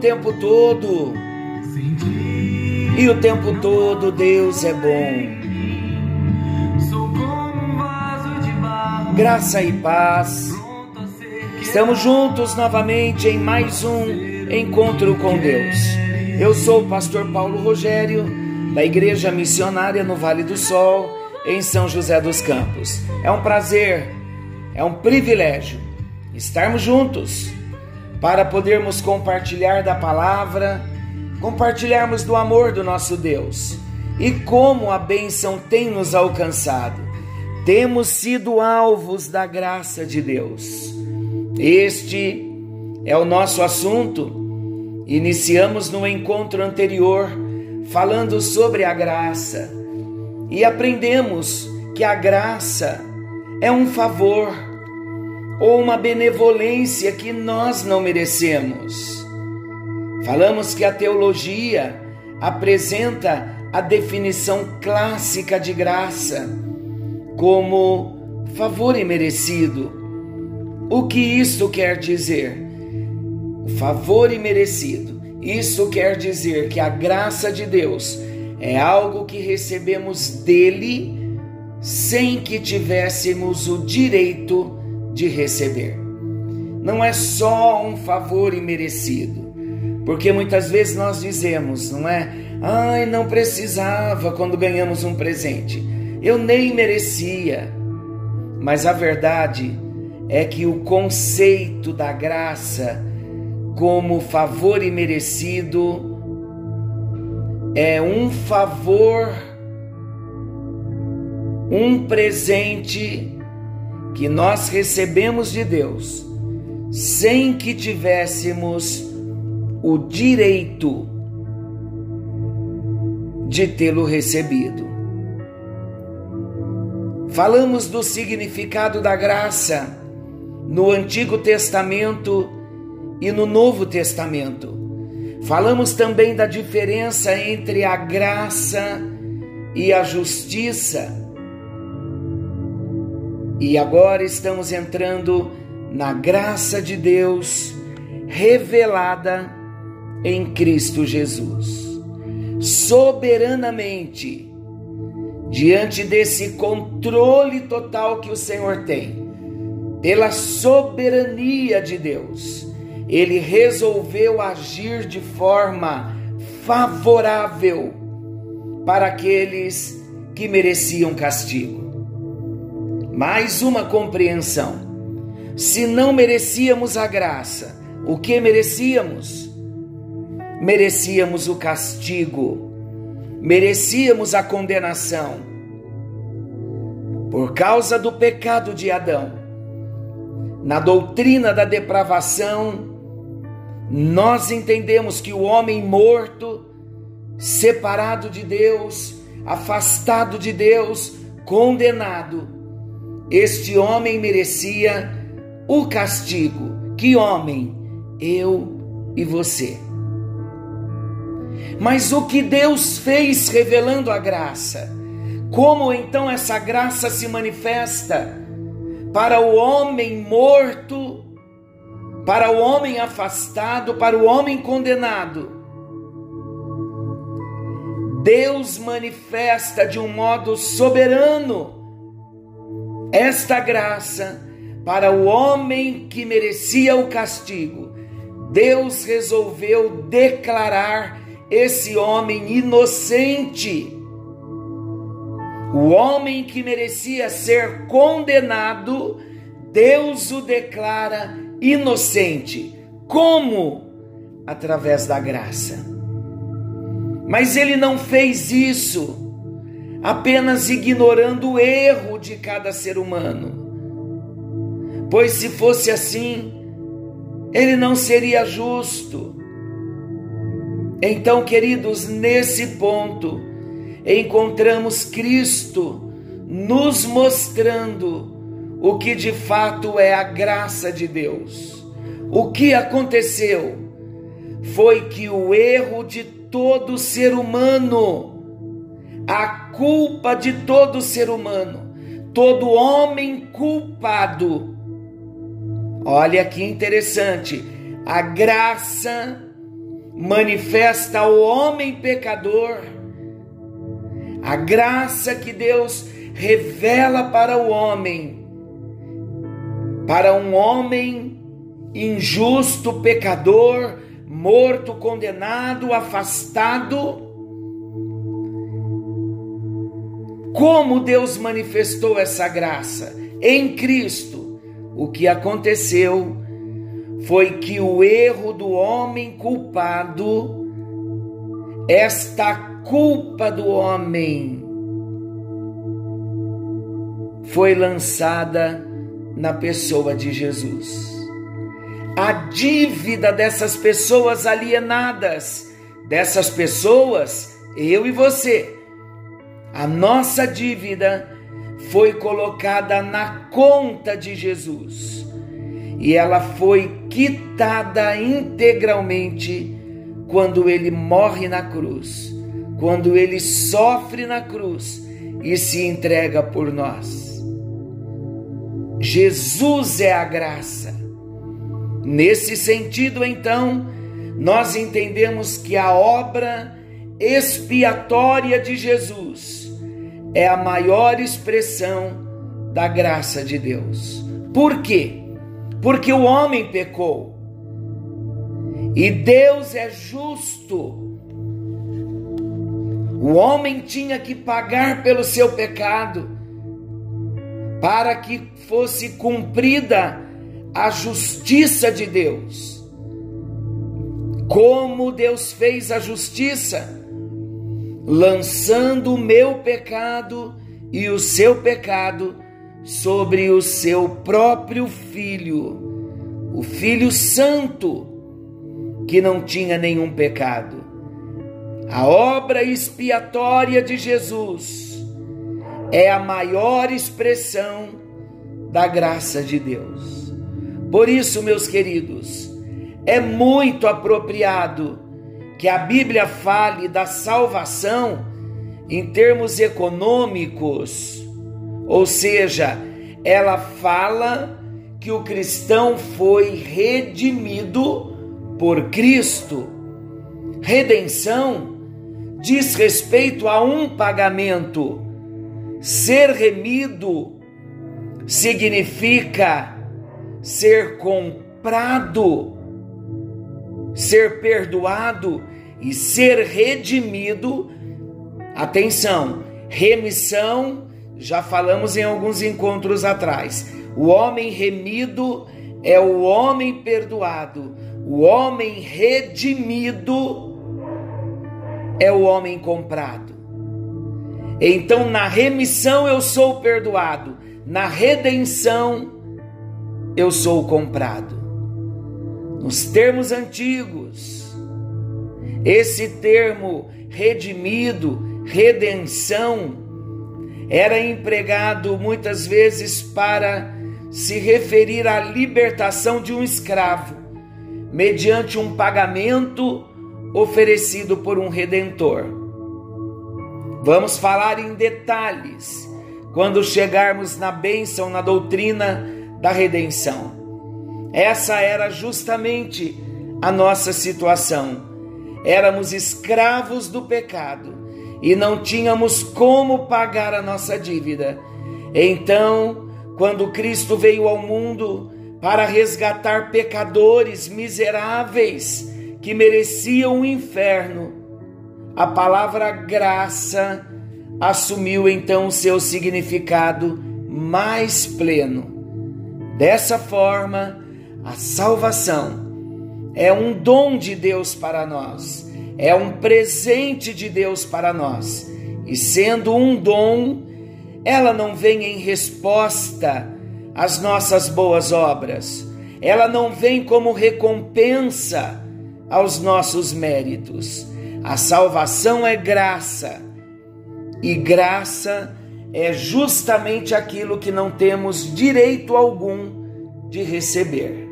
tempo todo. E o tempo todo Deus é bom. Graça e paz. Estamos juntos novamente em mais um encontro com Deus. Eu sou o pastor Paulo Rogério, da Igreja Missionária no Vale do Sol, em São José dos Campos. É um prazer, é um privilégio estarmos juntos para podermos compartilhar da palavra, compartilharmos do amor do nosso Deus e como a bênção tem nos alcançado. Temos sido alvos da graça de Deus. Este é o nosso assunto. Iniciamos no encontro anterior falando sobre a graça e aprendemos que a graça é um favor ou uma benevolência que nós não merecemos. Falamos que a teologia apresenta a definição clássica de graça como favor imerecido. O que isso quer dizer? Favor imerecido. Isso quer dizer que a graça de Deus é algo que recebemos dele sem que tivéssemos o direito de receber. Não é só um favor imerecido, porque muitas vezes nós dizemos, não é? Ai, não precisava quando ganhamos um presente, eu nem merecia. Mas a verdade é que o conceito da graça como favor imerecido é um favor, um presente que nós recebemos de Deus sem que tivéssemos o direito de tê-lo recebido. Falamos do significado da graça no Antigo Testamento e no Novo Testamento. Falamos também da diferença entre a graça e a justiça e agora estamos entrando na graça de Deus revelada em Cristo Jesus. Soberanamente, diante desse controle total que o Senhor tem, pela soberania de Deus, ele resolveu agir de forma favorável para aqueles que mereciam castigo mais uma compreensão. Se não merecíamos a graça, o que merecíamos? Merecíamos o castigo, merecíamos a condenação. Por causa do pecado de Adão, na doutrina da depravação, nós entendemos que o homem morto, separado de Deus, afastado de Deus, condenado, este homem merecia o castigo. Que homem? Eu e você. Mas o que Deus fez revelando a graça? Como então essa graça se manifesta para o homem morto, para o homem afastado, para o homem condenado? Deus manifesta de um modo soberano esta graça para o homem que merecia o castigo. Deus resolveu declarar esse homem inocente. O homem que merecia ser condenado, Deus o declara inocente. Como? Através da graça. Mas ele não fez isso apenas ignorando o erro de cada ser humano. Pois se fosse assim, ele não seria justo. Então, queridos, nesse ponto, encontramos Cristo nos mostrando o que de fato é a graça de Deus. O que aconteceu foi que o erro de todo ser humano a culpa de todo ser humano, todo homem culpado. Olha que interessante, a graça manifesta ao homem pecador, a graça que Deus revela para o homem, para um homem injusto, pecador, morto, condenado, afastado. Como Deus manifestou essa graça? Em Cristo. O que aconteceu foi que o erro do homem culpado, esta culpa do homem, foi lançada na pessoa de Jesus. A dívida dessas pessoas alienadas, dessas pessoas, eu e você, a nossa dívida foi colocada na conta de Jesus e ela foi quitada integralmente quando ele morre na cruz, quando ele sofre na cruz e se entrega por nós. Jesus é a graça. Nesse sentido, então, nós entendemos que a obra expiatória de Jesus é a maior expressão da graça de Deus. Por quê? porque o homem pecou. E Deus é justo. O homem tinha que pagar pelo seu pecado, para que fosse cumprida a justiça de Deus. Como Deus fez a justiça? Lançando o meu pecado e o seu pecado sobre o seu próprio filho, o Filho Santo, que não tinha nenhum pecado. A obra expiatória de Jesus é a maior expressão da graça de Deus. Por isso, meus queridos, é muito apropriado que a Bíblia fale da salvação em termos econômicos ou seja, ela fala que o cristão foi redimido por Cristo. Redenção diz respeito a um pagamento. Ser remido significa ser comprado, ser perdoado e ser redimido. Atenção, remissão já falamos em alguns encontros atrás. O homem remido é o homem perdoado. O homem redimido é o homem comprado. Então, na remissão eu sou perdoado, na redenção eu sou comprado. Nos termos antigos, esse termo redimido, redenção, era empregado muitas vezes para se referir à libertação de um escravo, mediante um pagamento oferecido por um redentor. Vamos falar em detalhes quando chegarmos na bênção, na doutrina da redenção. Essa era justamente a nossa situação. Éramos escravos do pecado e não tínhamos como pagar a nossa dívida. Então, quando Cristo veio ao mundo para resgatar pecadores miseráveis que mereciam o inferno, a palavra graça assumiu então o seu significado mais pleno. Dessa forma, a salvação é um dom de Deus para nós é um presente de Deus para nós. E sendo um dom, ela não vem em resposta às nossas boas obras. Ela não vem como recompensa aos nossos méritos. A salvação é graça. E graça é justamente aquilo que não temos direito algum de receber.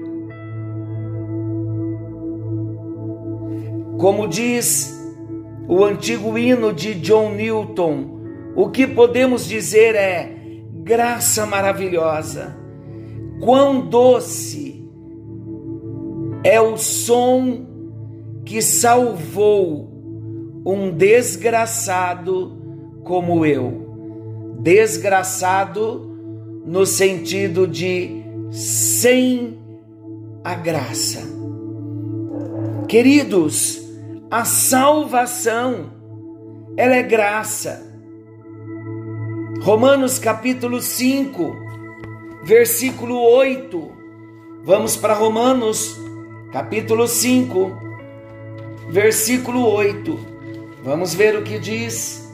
Como diz o antigo hino de John Newton, o que podemos dizer é graça maravilhosa, quão doce é o som que salvou um desgraçado como eu. Desgraçado no sentido de sem a graça. Queridos, a salvação ela é graça. Romanos capítulo 5, versículo 8. Vamos para Romanos capítulo 5, versículo 8. Vamos ver o que diz.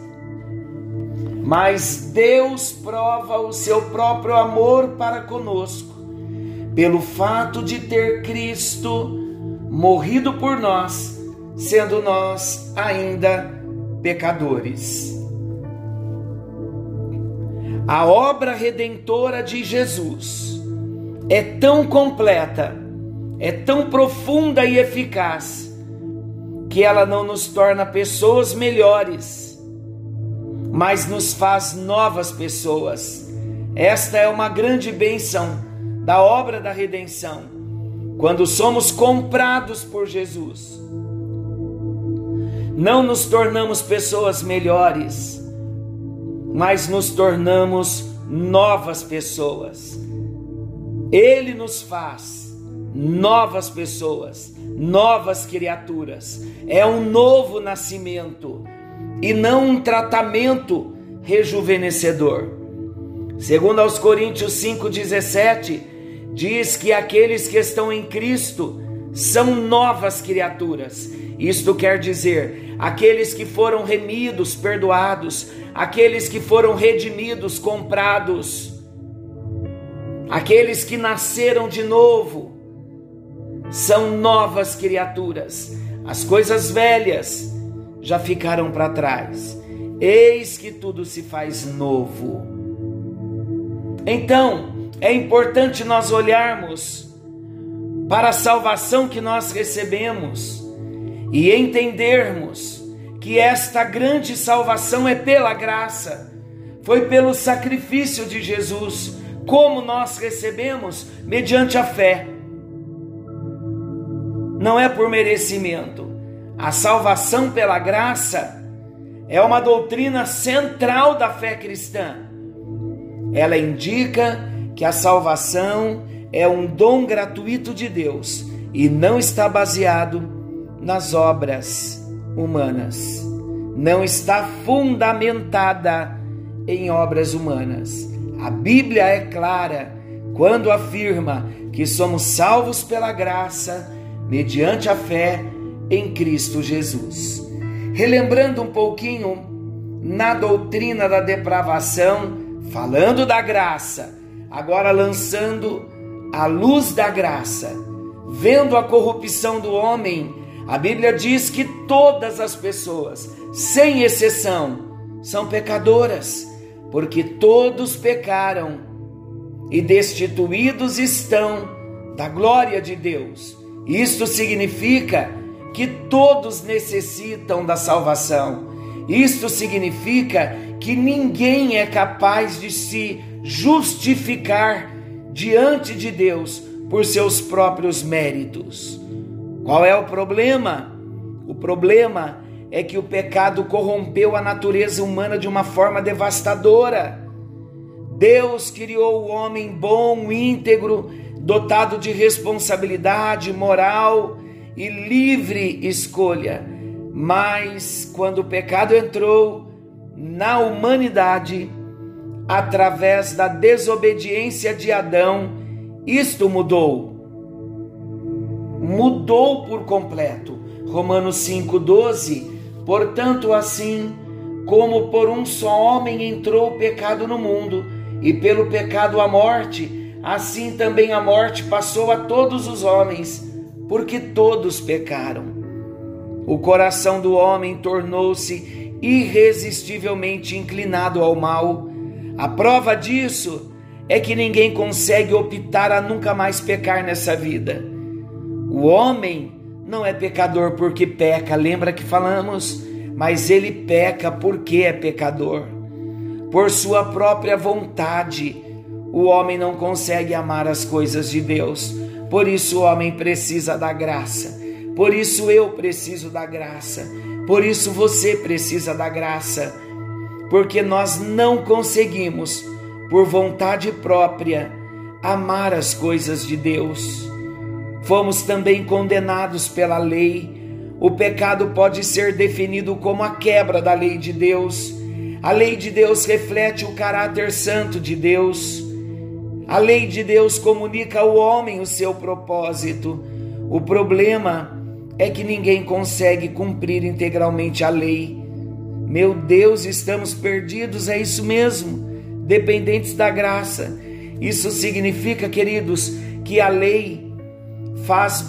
Mas Deus prova o seu próprio amor para conosco, pelo fato de ter Cristo morrido por nós, sendo nós ainda pecadores. A obra redentora de Jesus é tão completa, é tão profunda e eficaz, que ela não nos torna pessoas melhores, mas nos faz novas pessoas. Esta é uma grande bênção da obra da redenção, quando somos comprados por Jesus. Não nos tornamos pessoas melhores, mas nos tornamos novas pessoas. Ele nos faz novas pessoas, novas criaturas. É um novo nascimento e não um tratamento rejuvenescedor. Segundo aos Coríntios 5:17, diz que aqueles que estão em Cristo são novas criaturas. Isto quer dizer, aqueles que foram remidos, perdoados, aqueles que foram redimidos, comprados, aqueles que nasceram de novo, são novas criaturas. As coisas velhas já ficaram para trás. Eis que tudo se faz novo. Então, é importante nós olharmos para a salvação que nós recebemos e entendermos que esta grande salvação é pela graça, foi pelo sacrifício de Jesus, como nós recebemos mediante a fé. Não é por merecimento. A salvação pela graça é uma doutrina central da fé cristã. Ela indica que a salvação é um dom gratuito de Deus e não está baseado nas obras humanas. Não está fundamentada em obras humanas. A Bíblia é clara quando afirma que somos salvos pela graça mediante a fé em Cristo Jesus. Relembrando um pouquinho na doutrina da depravação, falando da graça, agora lançando a luz da graça, vendo a corrupção do homem a Bíblia diz que todas as pessoas, sem exceção, são pecadoras, porque todos pecaram e destituídos estão da glória de Deus. Isto significa que todos necessitam da salvação. Isto significa que ninguém é capaz de se justificar diante de Deus por seus próprios méritos. Qual é o problema? O problema é que o pecado corrompeu a natureza humana de uma forma devastadora. Deus criou o homem bom, íntegro, dotado de responsabilidade moral e livre escolha. Mas quando o pecado entrou na humanidade, através da desobediência de Adão, isto mudou mudou por completo. Romanos 5,12. Portanto, assim como por um só homem entrou o pecado no mundo, e pelo pecado a morte, assim também a morte passou a todos os homens, porque todos pecaram. O coração do homem tornou-se irresistivelmente inclinado ao mal. A prova disso é que ninguém consegue optar a nunca mais pecar nessa vida. O homem não é pecador porque peca, lembra que falamos? Mas ele peca porque é pecador. Por sua própria vontade, o homem não consegue amar as coisas de Deus, Por isso o homem precisa da graça. Por isso eu preciso da graça. Por isso você precisa da graça. Porque nós não conseguimos, por vontade própria, amar as coisas de Deus. Fomos também condenados pela lei. O pecado pode ser definido como a quebra da lei de Deus. A lei de Deus reflete o caráter santo de Deus. A lei de Deus comunica ao homem o seu propósito. O problema é que ninguém consegue cumprir integralmente a lei. Meu Deus, estamos perdidos, é isso mesmo, dependentes da graça. Isso significa, queridos, que a lei faz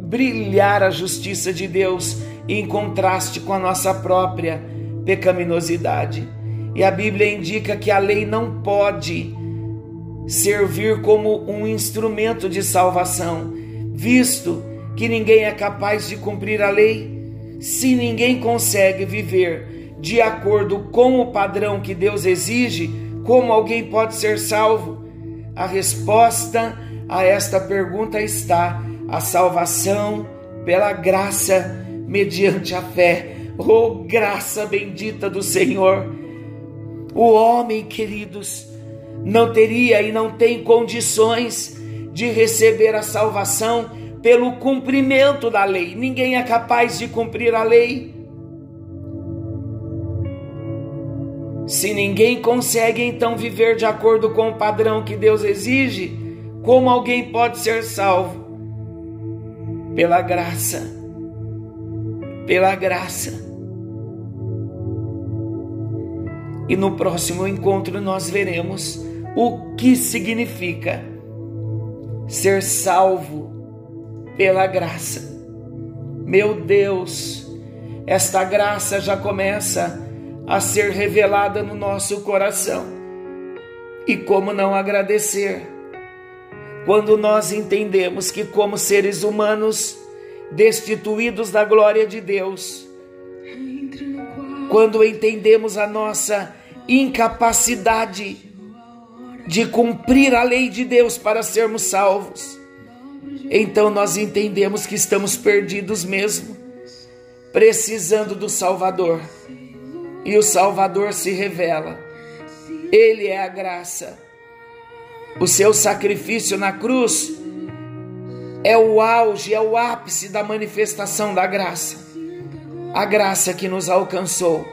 brilhar a justiça de Deus em contraste com a nossa própria pecaminosidade. E a Bíblia indica que a lei não pode servir como um instrumento de salvação, visto que ninguém é capaz de cumprir a lei. Se ninguém consegue viver de acordo com o padrão que Deus exige, como alguém pode ser salvo? A resposta a esta pergunta está a salvação pela graça mediante a fé. Oh, graça bendita do Senhor! O homem, queridos, não teria e não tem condições de receber a salvação pelo cumprimento da lei. Ninguém é capaz de cumprir a lei. Se ninguém consegue então viver de acordo com o padrão que Deus exige, como alguém pode ser salvo? Pela graça. Pela graça. E no próximo encontro nós veremos o que significa ser salvo pela graça. Meu Deus, esta graça já começa a ser revelada no nosso coração. E como não agradecer? quando nós entendemos que, como seres humanos destituídos da glória de Deus, quando entendemos a nossa incapacidade de cumprir a lei de Deus para sermos salvos, então nós entendemos que estamos perdidos mesmo, precisando do Salvador. E o Salvador se revela, Ele é a graça o seu sacrifício na cruz é o auge, é o ápice da manifestação da graça. A graça que nos alcançou.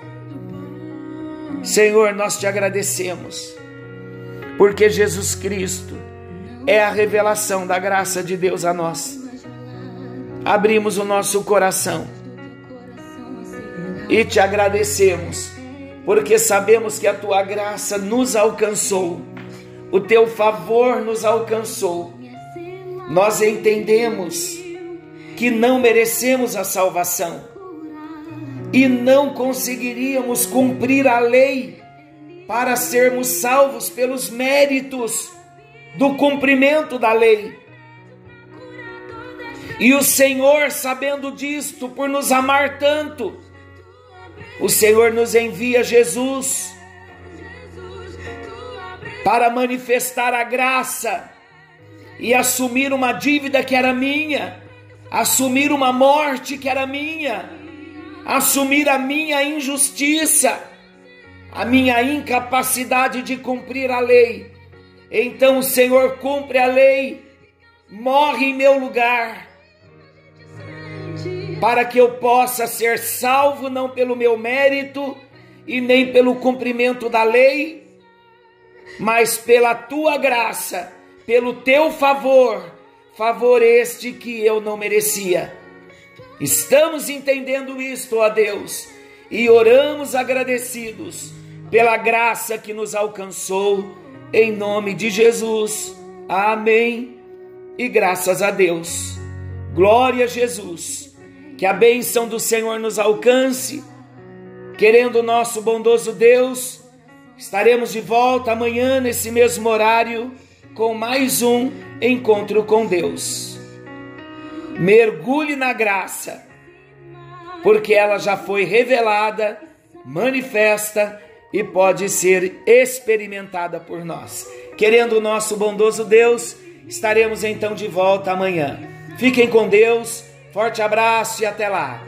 Senhor, nós te agradecemos, porque Jesus Cristo é a revelação da graça de Deus a nós. Abrimos o nosso coração e te agradecemos, porque sabemos que a tua graça nos alcançou o teu favor nos alcançou. Nós entendemos que não merecemos a salvação e não conseguiríamos cumprir a lei para sermos salvos pelos méritos do cumprimento da lei. E o Senhor, sabendo disto, por nos amar tanto, o Senhor nos envia Jesus para manifestar a graça e assumir uma dívida que era minha, assumir uma morte que era minha, assumir a minha injustiça, a minha incapacidade de cumprir a lei. Então o Senhor cumpre a lei, morre em meu lugar, para que eu possa ser salvo não pelo meu mérito e nem pelo cumprimento da lei, mas pela tua graça, pelo teu favor, favor este que eu não merecia. Estamos entendendo isto, ó Deus, e oramos agradecidos pela graça que nos alcançou, em nome de Jesus. Amém. E graças a Deus. Glória a Jesus. Que a bênção do Senhor nos alcance, querendo o nosso bondoso Deus Estaremos de volta amanhã nesse mesmo horário com mais um encontro com Deus. Mergulhe na graça, porque ela já foi revelada, manifesta e pode ser experimentada por nós. Querendo o nosso bondoso Deus, Estaremos então de volta amanhã. Fiquem com Deus, forte abraço e até lá.